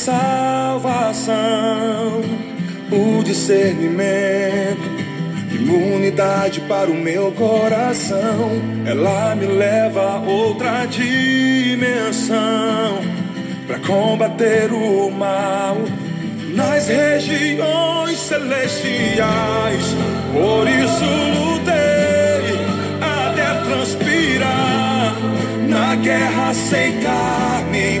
salvação, o discernimento, imunidade para o meu coração. Ela me leva a outra dimensão para combater o mal nas regiões celestiais. Por isso lutei até transpirar na guerra sem carne,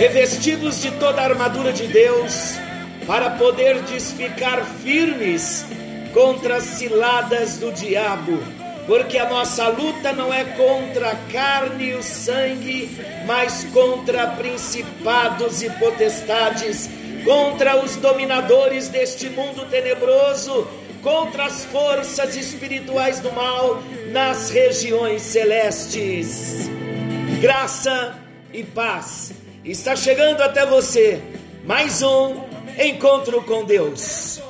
revestidos de toda a armadura de Deus, para poderdes ficar firmes contra as ciladas do diabo, porque a nossa luta não é contra a carne e o sangue, mas contra principados e potestades, contra os dominadores deste mundo tenebroso, contra as forças espirituais do mal nas regiões celestes graça e paz. Está chegando até você mais um encontro com Deus.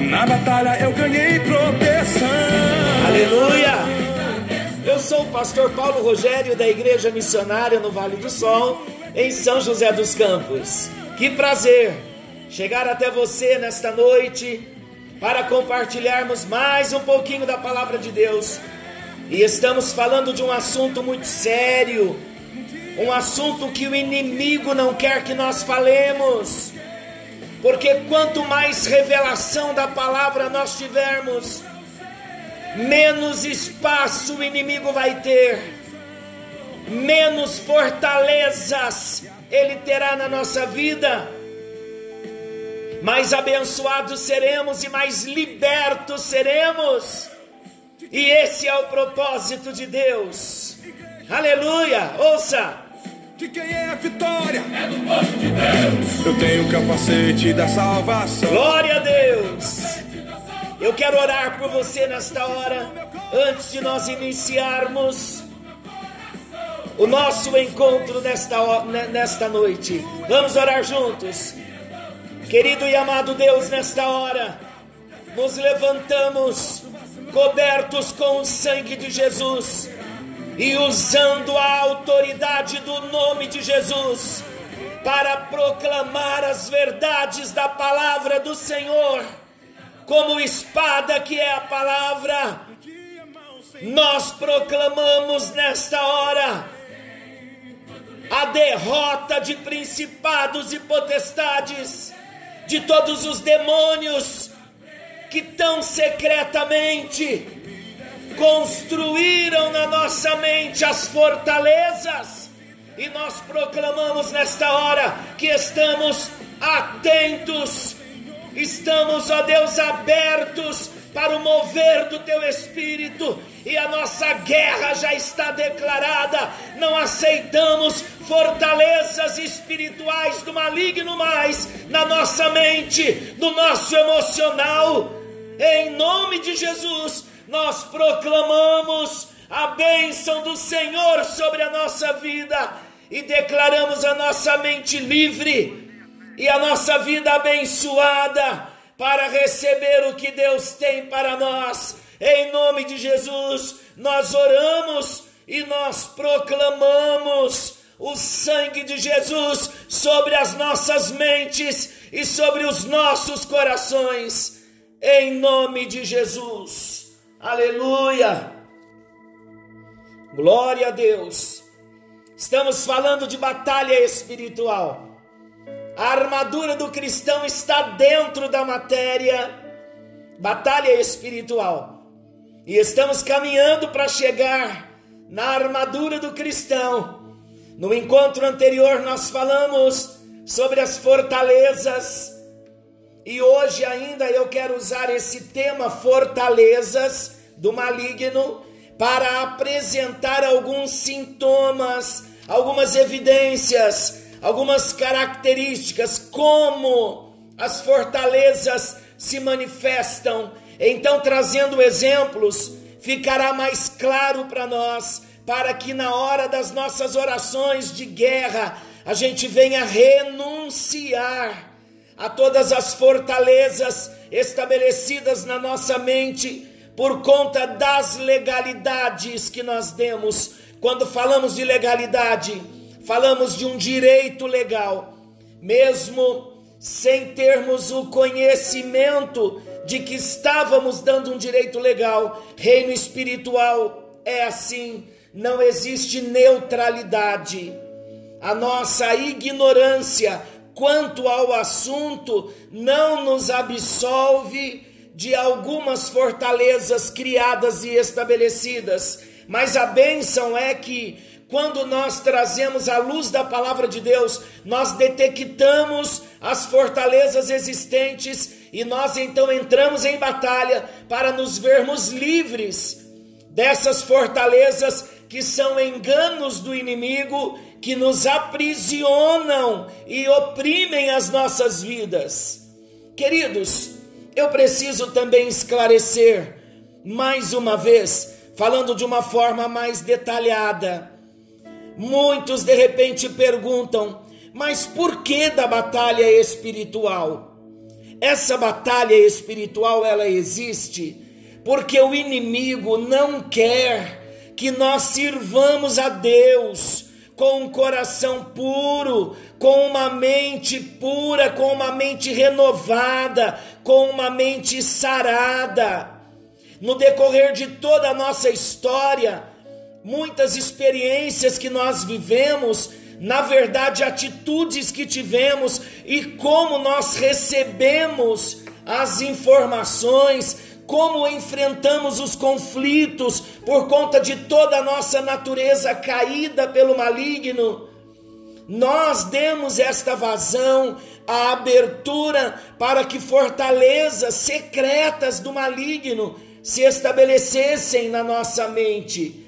Na batalha eu ganhei proteção. Aleluia! Eu sou o pastor Paulo Rogério da Igreja Missionária no Vale do Sol, em São José dos Campos. Que prazer chegar até você nesta noite para compartilharmos mais um pouquinho da palavra de Deus. E estamos falando de um assunto muito sério, um assunto que o inimigo não quer que nós falemos. Porque quanto mais revelação da palavra nós tivermos, menos espaço o inimigo vai ter, menos fortalezas ele terá na nossa vida, mais abençoados seremos e mais libertos seremos, e esse é o propósito de Deus. Aleluia! Ouça! De quem é a vitória? É do povo de Deus. Eu tenho o capacete da salvação. Glória a Deus! Eu quero orar por você nesta hora, antes de nós iniciarmos o nosso encontro nesta, nesta noite. Vamos orar juntos. Querido e amado Deus, nesta hora, nos levantamos cobertos com o sangue de Jesus e usando a autoridade do nome de Jesus para proclamar as verdades da palavra do Senhor, como espada que é a palavra, nós proclamamos nesta hora a derrota de principados e potestades, de todos os demônios que tão secretamente construíram na nossa mente as fortalezas, e nós proclamamos nesta hora que estamos atentos, estamos, ó Deus, abertos para o mover do teu espírito, e a nossa guerra já está declarada. Não aceitamos fortalezas espirituais do maligno mais na nossa mente, no nosso emocional. Em nome de Jesus, nós proclamamos a bênção do Senhor sobre a nossa vida e declaramos a nossa mente livre e a nossa vida abençoada para receber o que Deus tem para nós. Em nome de Jesus, nós oramos e nós proclamamos o sangue de Jesus sobre as nossas mentes e sobre os nossos corações. Em nome de Jesus. Aleluia. Glória a Deus. Estamos falando de batalha espiritual. A armadura do cristão está dentro da matéria, batalha espiritual. E estamos caminhando para chegar na armadura do cristão. No encontro anterior, nós falamos sobre as fortalezas. E hoje ainda eu quero usar esse tema, fortalezas do maligno, para apresentar alguns sintomas, algumas evidências, algumas características, como as fortalezas se manifestam. Então, trazendo exemplos, ficará mais claro para nós, para que na hora das nossas orações de guerra, a gente venha renunciar a todas as fortalezas estabelecidas na nossa mente por conta das legalidades que nós demos. Quando falamos de legalidade, falamos de um direito legal, mesmo sem termos o conhecimento de que estávamos dando um direito legal. Reino espiritual é assim, não existe neutralidade. A nossa ignorância quanto ao assunto não nos absolve de algumas fortalezas criadas e estabelecidas, mas a bênção é que quando nós trazemos a luz da palavra de Deus, nós detectamos as fortalezas existentes e nós então entramos em batalha para nos vermos livres dessas fortalezas que são enganos do inimigo que nos aprisionam e oprimem as nossas vidas. Queridos, eu preciso também esclarecer mais uma vez, falando de uma forma mais detalhada. Muitos de repente perguntam: mas por que da batalha espiritual? Essa batalha espiritual ela existe porque o inimigo não quer que nós sirvamos a Deus com um coração puro, com uma mente pura, com uma mente renovada, com uma mente sarada. No decorrer de toda a nossa história, muitas experiências que nós vivemos, na verdade, atitudes que tivemos e como nós recebemos as informações, como enfrentamos os conflitos por conta de toda a nossa natureza caída pelo maligno. Nós demos esta vazão, a abertura para que fortalezas secretas do maligno se estabelecessem na nossa mente.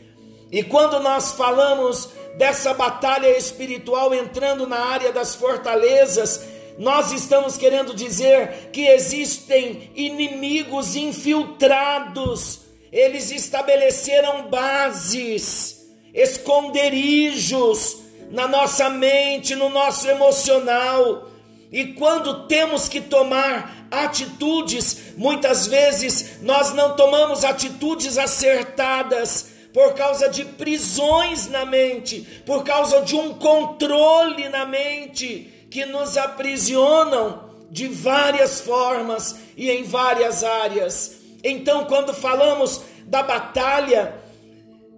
E quando nós falamos dessa batalha espiritual entrando na área das fortalezas, nós estamos querendo dizer que existem inimigos infiltrados, eles estabeleceram bases, esconderijos na nossa mente, no nosso emocional. E quando temos que tomar atitudes, muitas vezes nós não tomamos atitudes acertadas por causa de prisões na mente, por causa de um controle na mente que nos aprisionam de várias formas e em várias áreas. Então, quando falamos da batalha,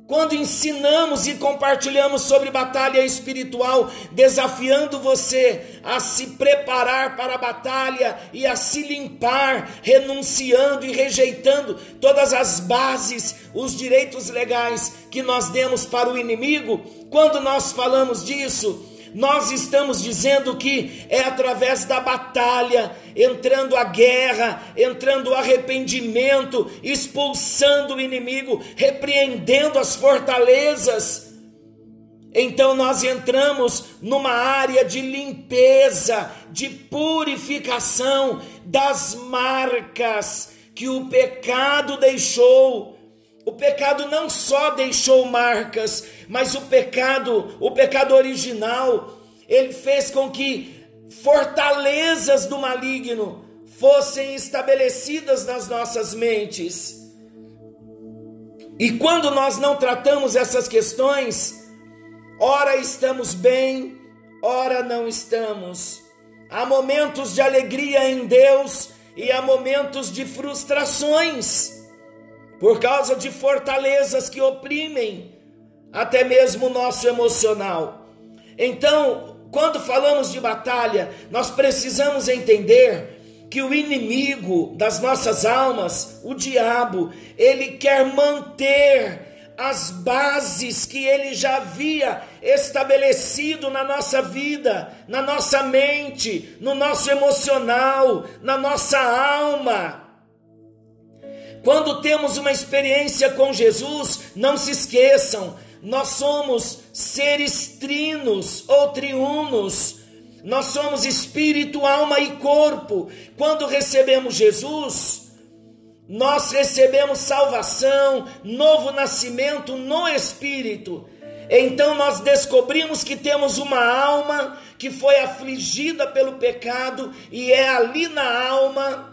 quando ensinamos e compartilhamos sobre batalha espiritual, desafiando você a se preparar para a batalha e a se limpar, renunciando e rejeitando todas as bases, os direitos legais que nós demos para o inimigo, quando nós falamos disso, nós estamos dizendo que é através da batalha, entrando a guerra, entrando o arrependimento, expulsando o inimigo, repreendendo as fortalezas. Então nós entramos numa área de limpeza, de purificação das marcas que o pecado deixou o pecado não só deixou marcas, mas o pecado, o pecado original, ele fez com que fortalezas do maligno fossem estabelecidas nas nossas mentes. E quando nós não tratamos essas questões, ora estamos bem, ora não estamos. Há momentos de alegria em Deus e há momentos de frustrações por causa de fortalezas que oprimem até mesmo o nosso emocional. Então, quando falamos de batalha, nós precisamos entender que o inimigo das nossas almas, o diabo, ele quer manter as bases que ele já havia estabelecido na nossa vida, na nossa mente, no nosso emocional, na nossa alma Quando temos uma experiência com Jesus, não se esqueçam, nós somos seres trinos ou triunos. Nós somos espírito, alma e corpo. Quando recebemos Jesus, nós recebemos salvação, novo nascimento no espírito. Então nós descobrimos que temos uma alma que foi afligida pelo pecado e é ali na alma,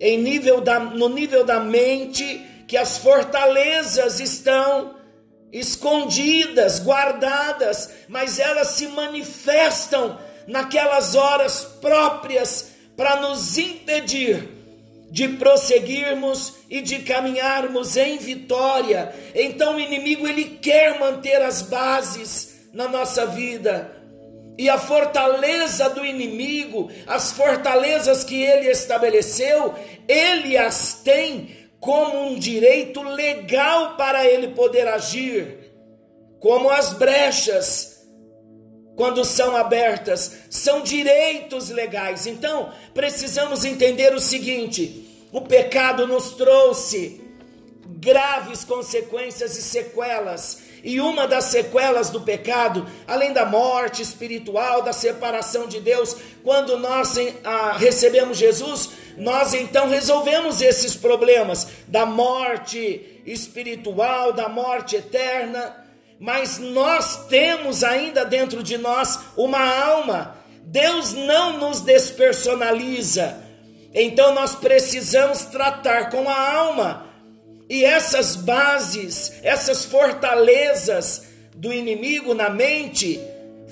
em nível da, no nível da mente, que as fortalezas estão escondidas, guardadas, mas elas se manifestam naquelas horas próprias para nos impedir de prosseguirmos e de caminharmos em vitória. Então o inimigo ele quer manter as bases na nossa vida. E a fortaleza do inimigo, as fortalezas que ele estabeleceu, ele as tem como um direito legal para ele poder agir, como as brechas quando são abertas, são direitos legais. Então, precisamos entender o seguinte: o pecado nos trouxe graves consequências e sequelas. E uma das sequelas do pecado, além da morte espiritual, da separação de Deus, quando nós ah, recebemos Jesus, nós então resolvemos esses problemas da morte espiritual, da morte eterna mas nós temos ainda dentro de nós uma alma. Deus não nos despersonaliza. Então nós precisamos tratar com a alma. E essas bases, essas fortalezas do inimigo na mente,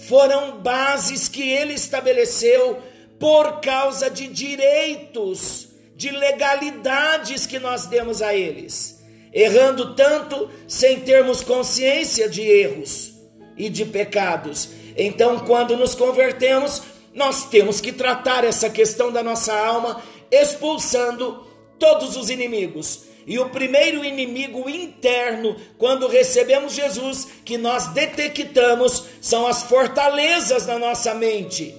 foram bases que ele estabeleceu por causa de direitos, de legalidades que nós demos a eles errando tanto sem termos consciência de erros e de pecados. Então, quando nos convertemos, nós temos que tratar essa questão da nossa alma, expulsando todos os inimigos. E o primeiro inimigo interno, quando recebemos Jesus, que nós detectamos, são as fortalezas da nossa mente.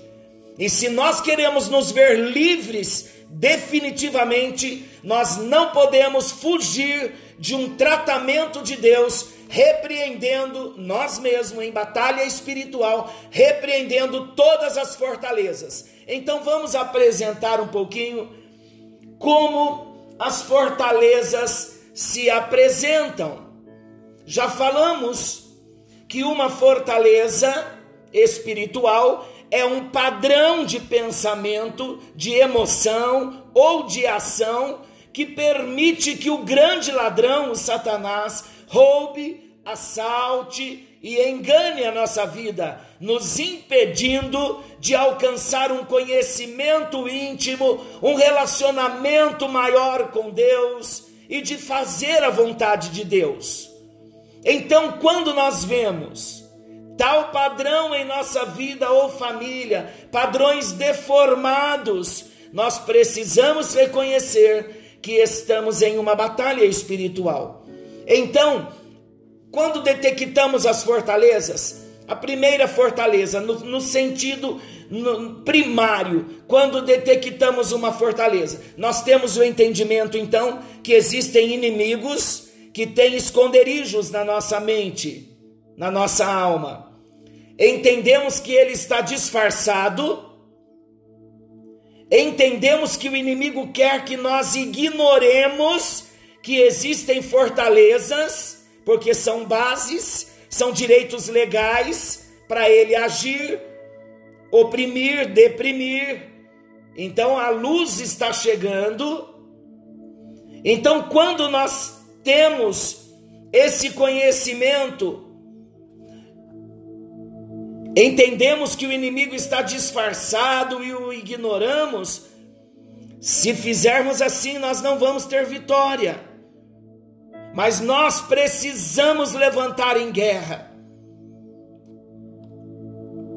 E se nós queremos nos ver livres, definitivamente, nós não podemos fugir de um tratamento de Deus, repreendendo nós mesmos em batalha espiritual, repreendendo todas as fortalezas. Então vamos apresentar um pouquinho como as fortalezas se apresentam. Já falamos que uma fortaleza espiritual é um padrão de pensamento, de emoção ou de ação que permite que o grande ladrão, o Satanás, roube, assalte e engane a nossa vida, nos impedindo de alcançar um conhecimento íntimo, um relacionamento maior com Deus e de fazer a vontade de Deus. Então, quando nós vemos tal padrão em nossa vida ou família, padrões deformados, nós precisamos reconhecer que estamos em uma batalha espiritual. Então, quando detectamos as fortalezas, a primeira fortaleza, no, no sentido no, primário, quando detectamos uma fortaleza, nós temos o entendimento então que existem inimigos que têm esconderijos na nossa mente, na nossa alma. Entendemos que ele está disfarçado entendemos que o inimigo quer que nós ignoremos que existem fortalezas, porque são bases, são direitos legais para ele agir, oprimir, deprimir. Então a luz está chegando. Então, quando nós temos esse conhecimento, entendemos que o inimigo está disfarçado e o ignoramos, se fizermos assim, nós não vamos ter vitória. Mas nós precisamos levantar em guerra.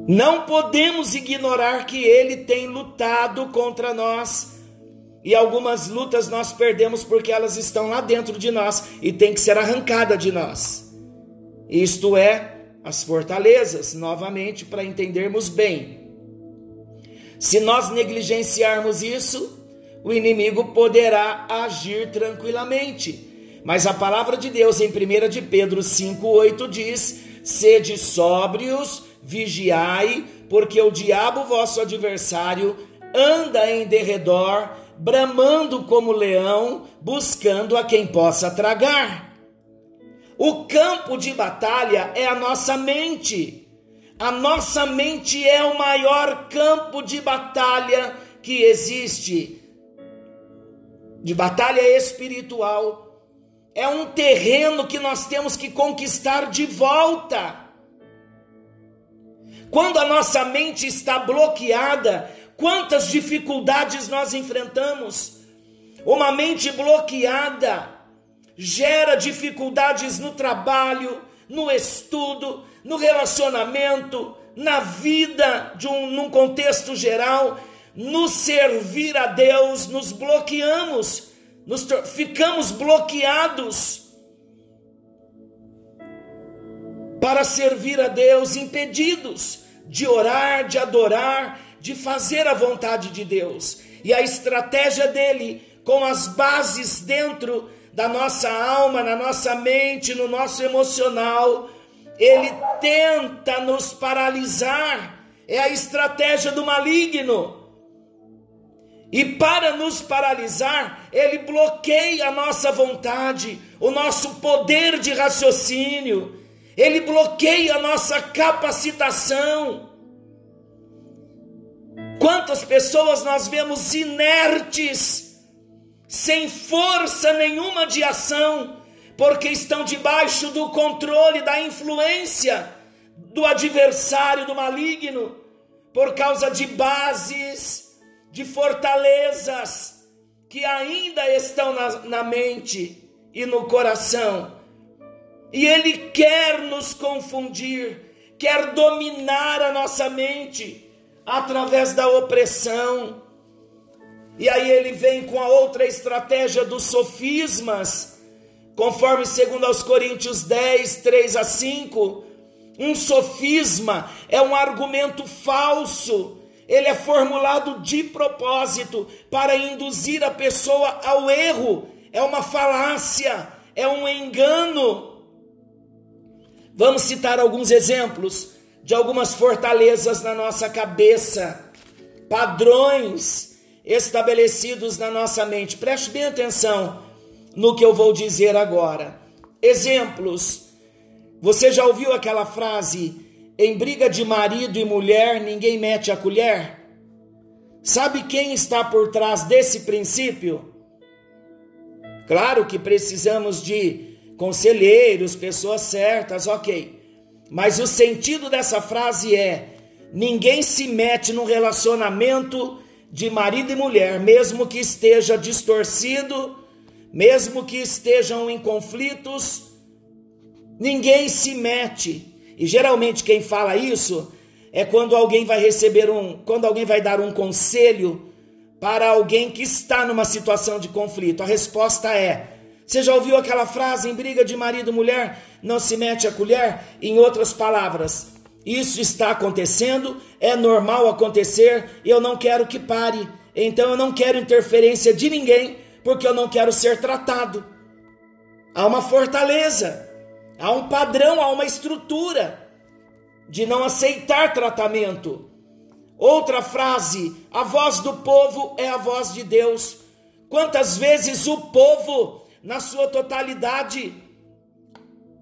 Não podemos ignorar que ele tem lutado contra nós. E algumas lutas nós perdemos porque elas estão lá dentro de nós e tem que ser arrancada de nós. Isto é as fortalezas, novamente, para entendermos bem. Se nós negligenciarmos isso, o inimigo poderá agir tranquilamente. Mas a palavra de Deus em 1 de Pedro 5,8 diz: Sede sóbrios, vigiai, porque o diabo, vosso adversário, anda em derredor, bramando como leão, buscando a quem possa tragar. O campo de batalha é a nossa mente. A nossa mente é o maior campo de batalha que existe. De batalha espiritual. É um terreno que nós temos que conquistar de volta. Quando a nossa mente está bloqueada, quantas dificuldades nós enfrentamos? Uma mente bloqueada gera dificuldades no trabalho, no estudo, no relacionamento, na vida de um num contexto geral, no servir a Deus, nos bloqueamos, nos ficamos bloqueados para servir a Deus, impedidos de orar, de adorar, de fazer a vontade de Deus. E a estratégia dele, com as bases dentro da nossa alma, na nossa mente, no nosso emocional, ele tenta nos paralisar. É a estratégia do maligno. E para nos paralisar, ele bloqueia a nossa vontade, o nosso poder de raciocínio, ele bloqueia a nossa capacitação. Quantas pessoas nós vemos inertes, sem força nenhuma de ação, porque estão debaixo do controle, da influência do adversário, do maligno, por causa de bases, de fortalezas que ainda estão na, na mente e no coração e ele quer nos confundir, quer dominar a nossa mente através da opressão. E aí ele vem com a outra estratégia dos sofismas, conforme segundo aos Coríntios 10, 3 a 5. Um sofisma é um argumento falso, ele é formulado de propósito para induzir a pessoa ao erro, é uma falácia, é um engano. Vamos citar alguns exemplos de algumas fortalezas na nossa cabeça, padrões estabelecidos na nossa mente. Preste bem atenção no que eu vou dizer agora. Exemplos. Você já ouviu aquela frase: em briga de marido e mulher, ninguém mete a colher? Sabe quem está por trás desse princípio? Claro que precisamos de conselheiros, pessoas certas, ok. Mas o sentido dessa frase é: ninguém se mete no relacionamento de marido e mulher, mesmo que esteja distorcido, mesmo que estejam em conflitos, ninguém se mete. E geralmente quem fala isso é quando alguém vai receber um, quando alguém vai dar um conselho para alguém que está numa situação de conflito. A resposta é: você já ouviu aquela frase em briga de marido e mulher? Não se mete a colher? Em outras palavras, isso está acontecendo, é normal acontecer e eu não quero que pare. Então eu não quero interferência de ninguém, porque eu não quero ser tratado. Há uma fortaleza, há um padrão, há uma estrutura de não aceitar tratamento. Outra frase: a voz do povo é a voz de Deus. Quantas vezes o povo na sua totalidade.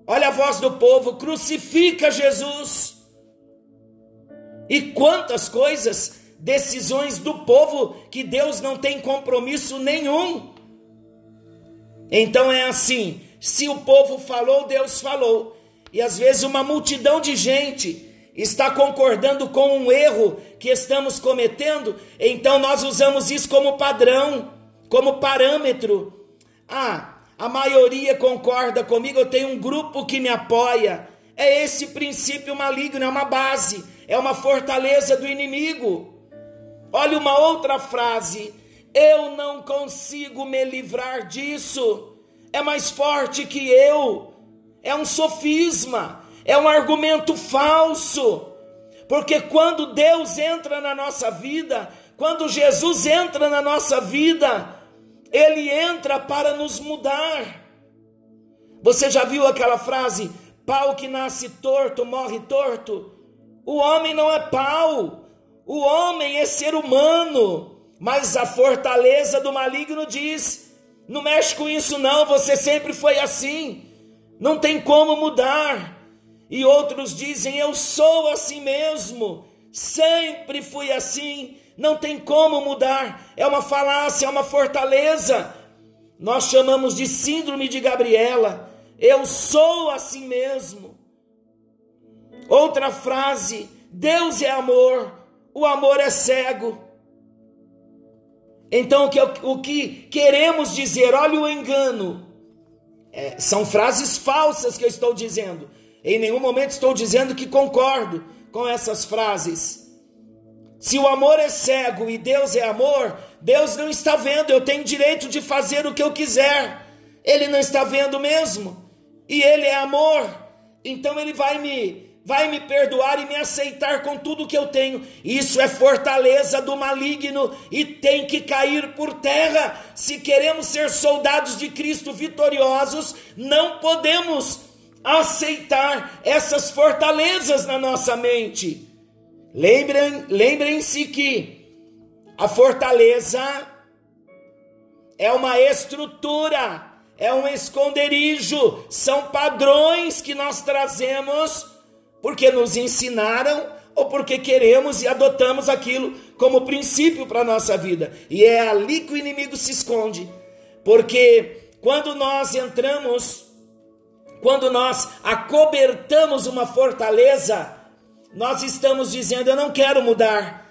Olha a voz do povo: crucifica Jesus. E quantas coisas, decisões do povo que Deus não tem compromisso nenhum. Então é assim: se o povo falou, Deus falou. E às vezes uma multidão de gente está concordando com um erro que estamos cometendo, então nós usamos isso como padrão, como parâmetro ah, a maioria concorda comigo, eu tenho um grupo que me apoia. É esse princípio maligno, é uma base, é uma fortaleza do inimigo. Olha uma outra frase: eu não consigo me livrar disso, é mais forte que eu. É um sofisma, é um argumento falso. Porque quando Deus entra na nossa vida, quando Jesus entra na nossa vida, ele entra para nos mudar. Você já viu aquela frase: pau que nasce torto morre torto? O homem não é pau, o homem é ser humano, mas a fortaleza do maligno diz: não mexe com isso, não, você sempre foi assim, não tem como mudar. E outros dizem: eu sou assim mesmo, sempre fui assim, não tem como mudar, é uma falácia, é uma fortaleza. Nós chamamos de síndrome de Gabriela. Eu sou assim mesmo. Outra frase: Deus é amor, o amor é cego. Então, o que, o que queremos dizer, olha o engano, é, são frases falsas que eu estou dizendo. Em nenhum momento estou dizendo que concordo com essas frases. Se o amor é cego e Deus é amor, Deus não está vendo, eu tenho direito de fazer o que eu quiser. Ele não está vendo mesmo e Ele é amor, então Ele vai me vai me perdoar e me aceitar com tudo que eu tenho. Isso é fortaleza do maligno e tem que cair por terra. Se queremos ser soldados de Cristo vitoriosos, não podemos aceitar essas fortalezas na nossa mente. Lembrem, lembrem-se que a fortaleza é uma estrutura é um esconderijo, são padrões que nós trazemos porque nos ensinaram ou porque queremos e adotamos aquilo como princípio para a nossa vida. E é ali que o inimigo se esconde, porque quando nós entramos, quando nós acobertamos uma fortaleza, nós estamos dizendo: Eu não quero mudar.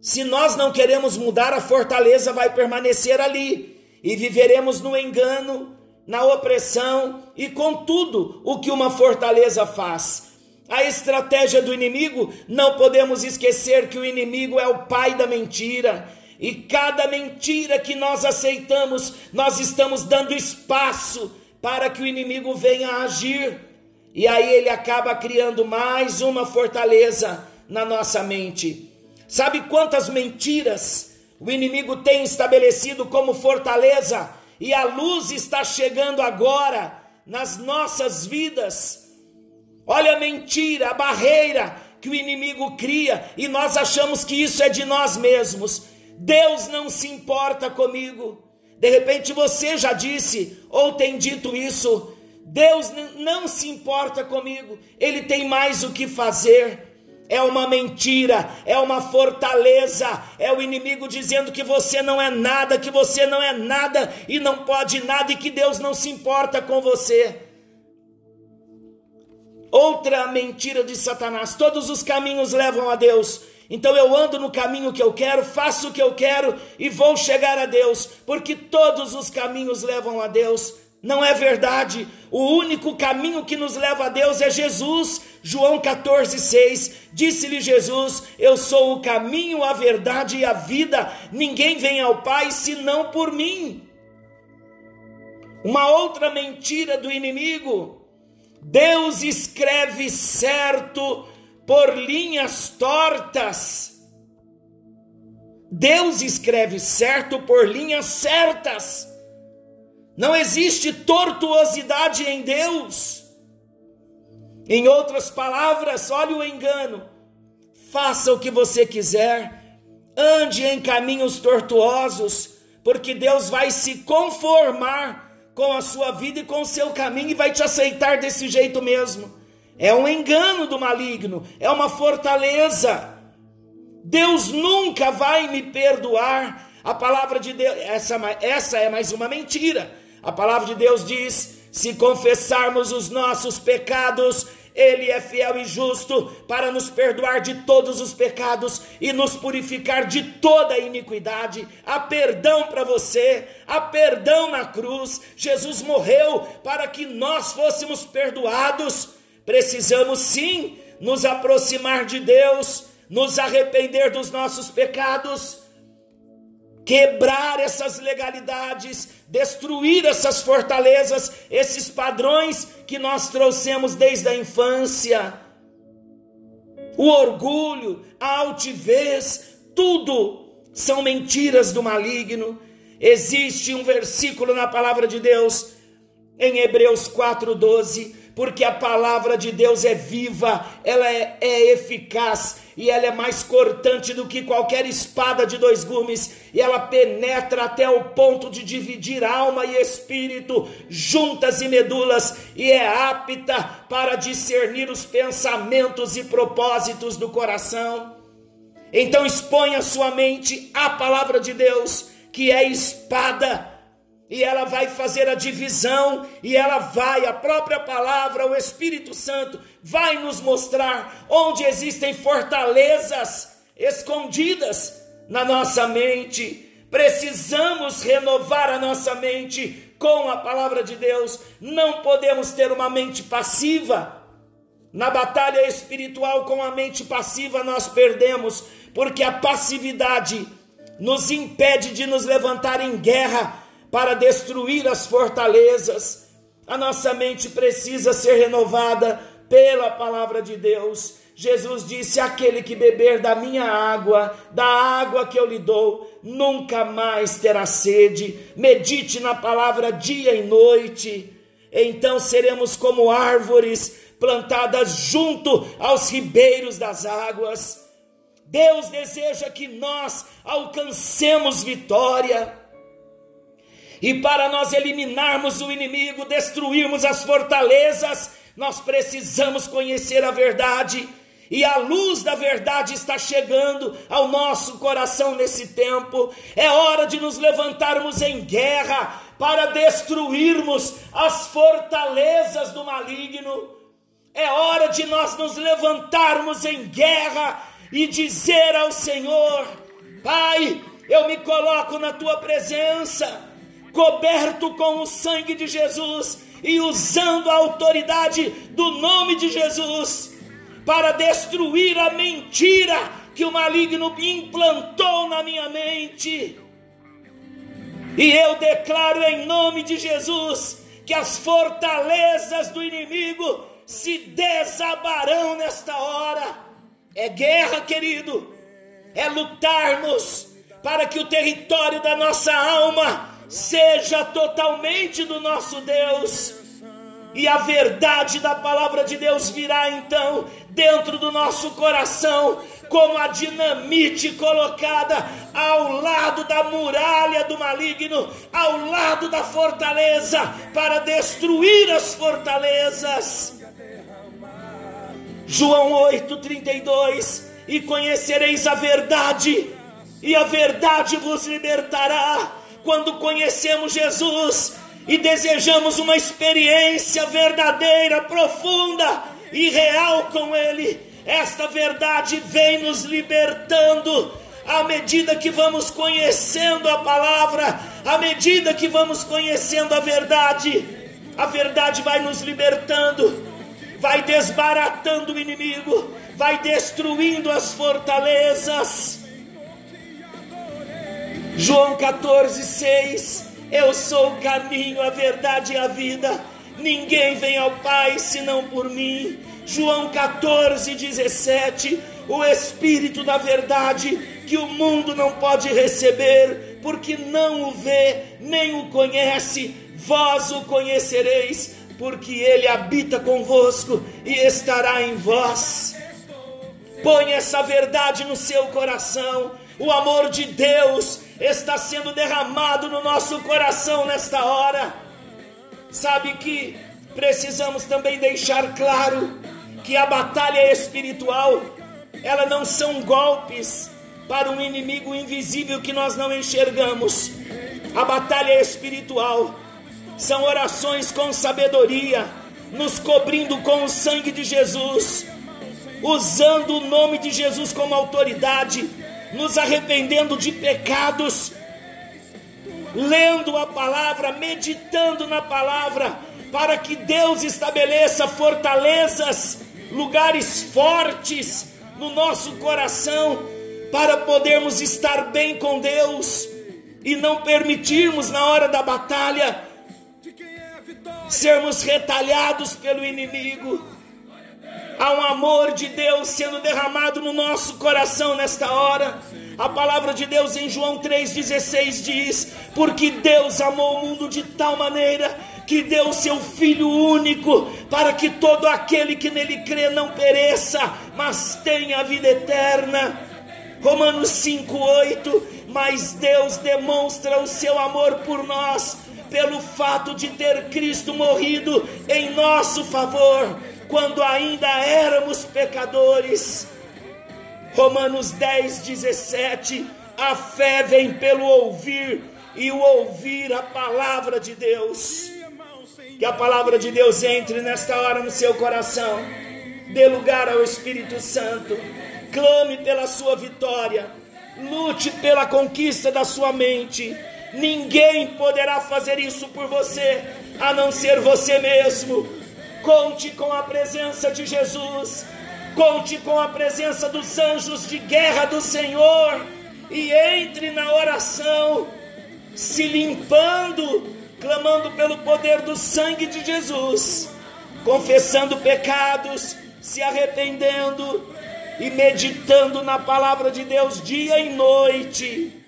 Se nós não queremos mudar, a fortaleza vai permanecer ali e viveremos no engano, na opressão e com tudo o que uma fortaleza faz. A estratégia do inimigo, não podemos esquecer que o inimigo é o pai da mentira. E cada mentira que nós aceitamos, nós estamos dando espaço para que o inimigo venha agir. E aí ele acaba criando mais uma fortaleza na nossa mente. Sabe quantas mentiras o inimigo tem estabelecido como fortaleza? e a luz está chegando agora nas nossas vidas. Olha a mentira, a barreira que o inimigo cria e nós achamos que isso é de nós mesmos. Deus não se importa comigo. De repente você já disse ou tem dito isso. Deus não se importa comigo, Ele tem mais o que fazer é uma mentira, é uma fortaleza, é o inimigo dizendo que você não é nada, que você não é nada e não pode nada e que Deus não se importa com você. Outra mentira de Satanás: todos os caminhos levam a Deus. Então eu ando no caminho que eu quero, faço o que eu quero e vou chegar a Deus, porque todos os caminhos levam a Deus. Não é verdade. O único caminho que nos leva a Deus é Jesus. João 14,6. Disse-lhe Jesus: Eu sou o caminho, a verdade e a vida. Ninguém vem ao Pai senão por mim. Uma outra mentira do inimigo. Deus escreve certo por linhas tortas. Deus escreve certo por linhas certas. Não existe tortuosidade em Deus. Em outras palavras, olhe o engano. Faça o que você quiser, ande em caminhos tortuosos, porque Deus vai se conformar com a sua vida e com o seu caminho e vai te aceitar desse jeito mesmo. É um engano do maligno, é uma fortaleza. Deus nunca vai me perdoar. A palavra de Deus, essa, essa é mais uma mentira. A palavra de Deus diz: se confessarmos os nossos pecados, ele é fiel e justo para nos perdoar de todos os pecados e nos purificar de toda iniquidade. Há perdão para você, há perdão na cruz. Jesus morreu para que nós fôssemos perdoados. Precisamos sim nos aproximar de Deus, nos arrepender dos nossos pecados quebrar essas legalidades, destruir essas fortalezas, esses padrões que nós trouxemos desde a infância. O orgulho, a altivez, tudo são mentiras do maligno. Existe um versículo na palavra de Deus, em Hebreus 4,12, porque a palavra de Deus é viva, ela é, é, eficaz e ela é mais cortante do que qualquer espada de dois gumes, e ela penetra até o ponto de dividir alma e espírito, juntas e medulas, e é apta para discernir os pensamentos e propósitos do coração. Então exponha sua mente à palavra de Deus, que é espada e ela vai fazer a divisão, e ela vai, a própria palavra, o Espírito Santo, vai nos mostrar onde existem fortalezas escondidas na nossa mente. Precisamos renovar a nossa mente com a palavra de Deus, não podemos ter uma mente passiva. Na batalha espiritual com a mente passiva nós perdemos, porque a passividade nos impede de nos levantar em guerra para destruir as fortalezas. A nossa mente precisa ser renovada pela palavra de Deus. Jesus disse: Aquele que beber da minha água, da água que eu lhe dou, nunca mais terá sede. Medite na palavra dia e noite. Então seremos como árvores plantadas junto aos ribeiros das águas. Deus deseja que nós alcancemos vitória. E para nós eliminarmos o inimigo, destruirmos as fortalezas, nós precisamos conhecer a verdade. E a luz da verdade está chegando ao nosso coração nesse tempo. É hora de nos levantarmos em guerra para destruirmos as fortalezas do maligno. É hora de nós nos levantarmos em guerra e dizer ao Senhor: Pai, eu me coloco na tua presença coberto com o sangue de Jesus e usando a autoridade do nome de Jesus para destruir a mentira que o maligno implantou na minha mente. E eu declaro em nome de Jesus que as fortalezas do inimigo se desabarão nesta hora. É guerra, querido, é lutarmos para que o território da nossa alma seja totalmente do nosso Deus. E a verdade da palavra de Deus virá então dentro do nosso coração, como a dinamite colocada ao lado da muralha do maligno, ao lado da fortaleza, para destruir as fortalezas. João 8,32: E conhecereis a verdade, e a verdade vos libertará quando conhecemos Jesus e desejamos uma experiência verdadeira, profunda e real com Ele, esta verdade vem nos libertando à medida que vamos conhecendo a palavra, à medida que vamos conhecendo a verdade, a verdade vai nos libertando, vai desbaratando o inimigo, vai destruindo as fortalezas. João 14, 6. Eu sou o caminho, a verdade e a vida. Ninguém vem ao Pai senão por mim. João 14, 17. O Espírito da verdade que o mundo não pode receber, porque não o vê, nem o conhece. Vós o conhecereis, porque ele habita convosco e estará em vós. Põe essa verdade no seu coração. O amor de Deus está sendo derramado no nosso coração nesta hora. Sabe que precisamos também deixar claro que a batalha espiritual, ela não são golpes para um inimigo invisível que nós não enxergamos. A batalha espiritual são orações com sabedoria, nos cobrindo com o sangue de Jesus, usando o nome de Jesus como autoridade nos arrependendo de pecados, lendo a palavra, meditando na palavra, para que Deus estabeleça fortalezas, lugares fortes no nosso coração, para podermos estar bem com Deus e não permitirmos na hora da batalha sermos retalhados pelo inimigo. Há um amor de Deus sendo derramado no nosso coração nesta hora. A palavra de Deus em João 3,16 diz: Porque Deus amou o mundo de tal maneira que deu o seu Filho único, para que todo aquele que nele crê não pereça, mas tenha a vida eterna. Romanos 5,8: Mas Deus demonstra o seu amor por nós, pelo fato de ter Cristo morrido em nosso favor, quando ainda éramos pecadores. Romanos 10, 17: A fé vem pelo ouvir, e o ouvir a palavra de Deus. Que a palavra de Deus entre nesta hora no seu coração. Dê lugar ao Espírito Santo. Clame pela sua vitória. Lute pela conquista da sua mente. Ninguém poderá fazer isso por você, a não ser você mesmo. Conte com a presença de Jesus. Conte com a presença dos anjos de guerra do Senhor. E entre na oração, se limpando clamando pelo poder do sangue de Jesus, confessando pecados, se arrependendo e meditando na palavra de Deus dia e noite,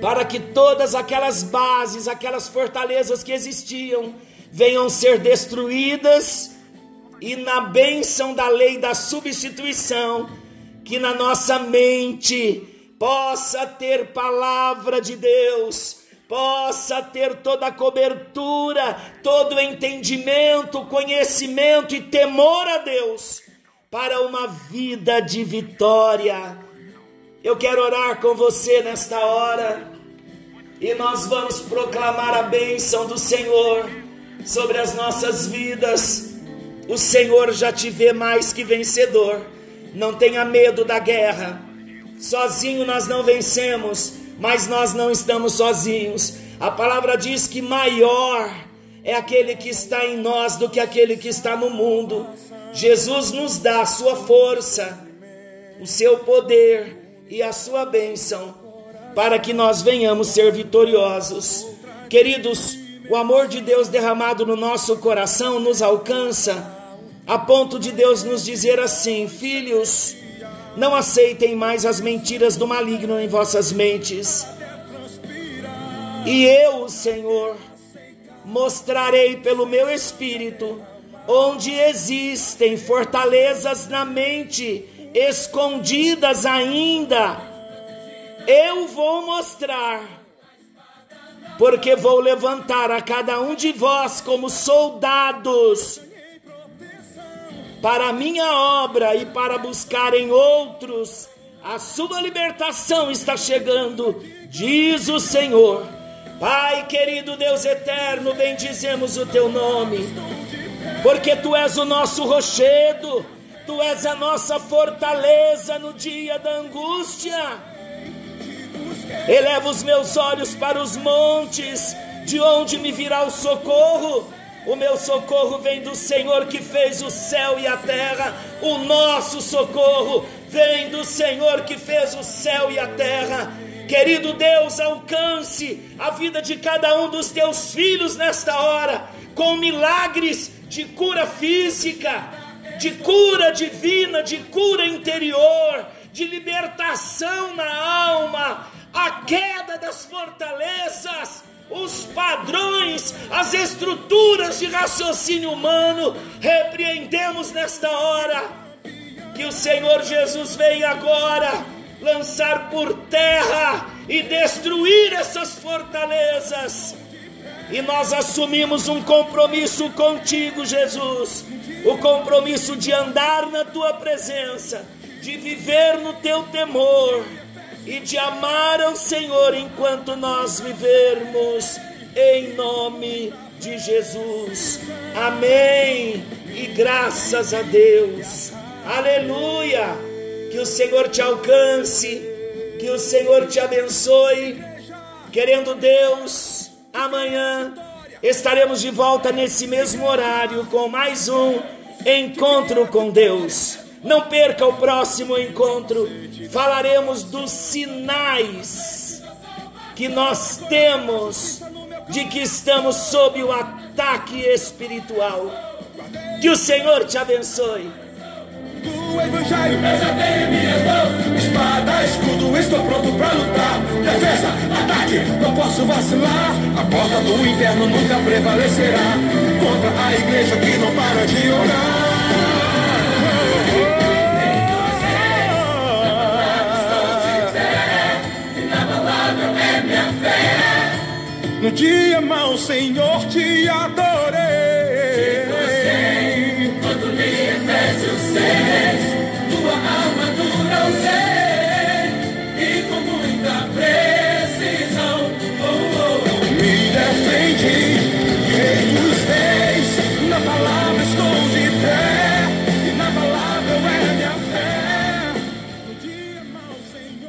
para que todas aquelas bases, aquelas fortalezas que existiam, venham ser destruídas e na bênção da lei da substituição, que na nossa mente possa ter palavra de Deus possa ter toda a cobertura, todo o entendimento, conhecimento e temor a Deus para uma vida de vitória. Eu quero orar com você nesta hora e nós vamos proclamar a bênção do Senhor sobre as nossas vidas. O Senhor já te vê mais que vencedor. Não tenha medo da guerra. Sozinho nós não vencemos mas nós não estamos sozinhos. A palavra diz que maior é aquele que está em nós do que aquele que está no mundo. Jesus nos dá a sua força, o seu poder e a sua bênção para que nós venhamos ser vitoriosos. Queridos, o amor de Deus derramado no nosso coração nos alcança a ponto de Deus nos dizer assim: Filhos, não aceitem mais as mentiras do maligno em vossas mentes. E eu, Senhor, mostrarei pelo meu espírito onde existem fortalezas na mente escondidas ainda. Eu vou mostrar, porque vou levantar a cada um de vós como soldados para a minha obra e para buscar em outros. A sua libertação está chegando, diz o Senhor. Pai querido Deus eterno, bendizemos o teu nome, porque tu és o nosso rochedo, tu és a nossa fortaleza no dia da angústia. Eleva os meus olhos para os montes, de onde me virá o socorro o meu socorro vem do Senhor que fez o céu e a terra. O nosso socorro vem do Senhor que fez o céu e a terra. Querido Deus, alcance a vida de cada um dos teus filhos nesta hora, com milagres de cura física, de cura divina, de cura interior, de libertação na alma, a queda das fortalezas os padrões, as estruturas de raciocínio humano, repreendemos nesta hora. Que o Senhor Jesus venha agora lançar por terra e destruir essas fortalezas. E nós assumimos um compromisso contigo, Jesus. O compromisso de andar na tua presença, de viver no teu temor e de amar ao Senhor enquanto nós vivermos, em nome de Jesus. Amém. E graças a Deus. Aleluia. Que o Senhor te alcance, que o Senhor te abençoe. Querendo Deus, amanhã estaremos de volta nesse mesmo horário com mais um encontro com Deus. Não perca o próximo encontro. Falaremos dos sinais que nós temos de que estamos sob o ataque espiritual. Que o Senhor te abençoe. Do Evangelho, eu já tenho minhas mãos. Espada, escudo, estou pronto pra lutar. Defesa, ataque, não posso vacilar. A porta do inferno nunca prevalecerá. Contra a igreja que não para de orar. No dia mau, Senhor, te adorei. Quando li Efésios 6, tua armadura usei.